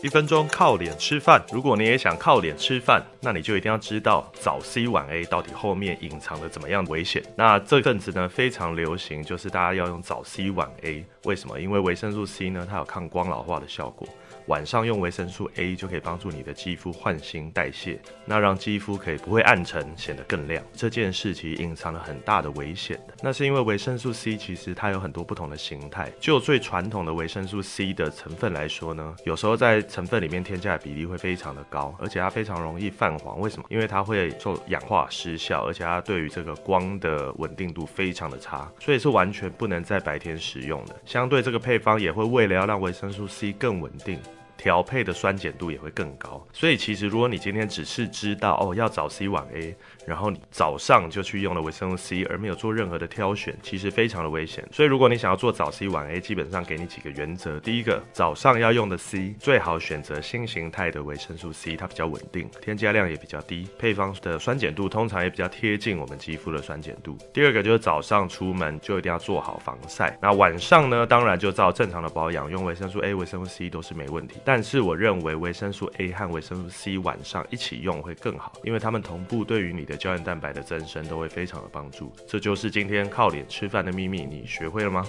一分钟靠脸吃饭，如果你也想靠脸吃饭，那你就一定要知道早 C 晚 A 到底后面隐藏了怎么样的危险。那这阵子呢，非常流行，就是大家要用早 C 晚 A，为什么？因为维生素 C 呢，它有抗光老化的效果。晚上用维生素 A 就可以帮助你的肌肤换新代谢，那让肌肤可以不会暗沉，显得更亮。这件事其实隐藏了很大的危险的，那是因为维生素 C 其实它有很多不同的形态。就最传统的维生素 C 的成分来说呢，有时候在成分里面添加的比例会非常的高，而且它非常容易泛黄。为什么？因为它会受氧化失效，而且它对于这个光的稳定度非常的差，所以是完全不能在白天使用的。相对这个配方也会为了要让维生素 C 更稳定。调配的酸碱度也会更高，所以其实如果你今天只是知道哦要早 C 晚 A，然后你早上就去用了维生素 C，而没有做任何的挑选，其实非常的危险。所以如果你想要做早 C 晚 A，基本上给你几个原则：第一个，早上要用的 C 最好选择新形态的维生素 C，它比较稳定，添加量也比较低，配方的酸碱度通常也比较贴近我们肌肤的酸碱度。第二个就是早上出门就一定要做好防晒，那晚上呢，当然就照正常的保养，用维生素 A、维生素 C 都是没问题。但是我认为维生素 A 和维生素 C 晚上一起用会更好，因为它们同步对于你的胶原蛋白的增生都会非常的帮助。这就是今天靠脸吃饭的秘密，你学会了吗？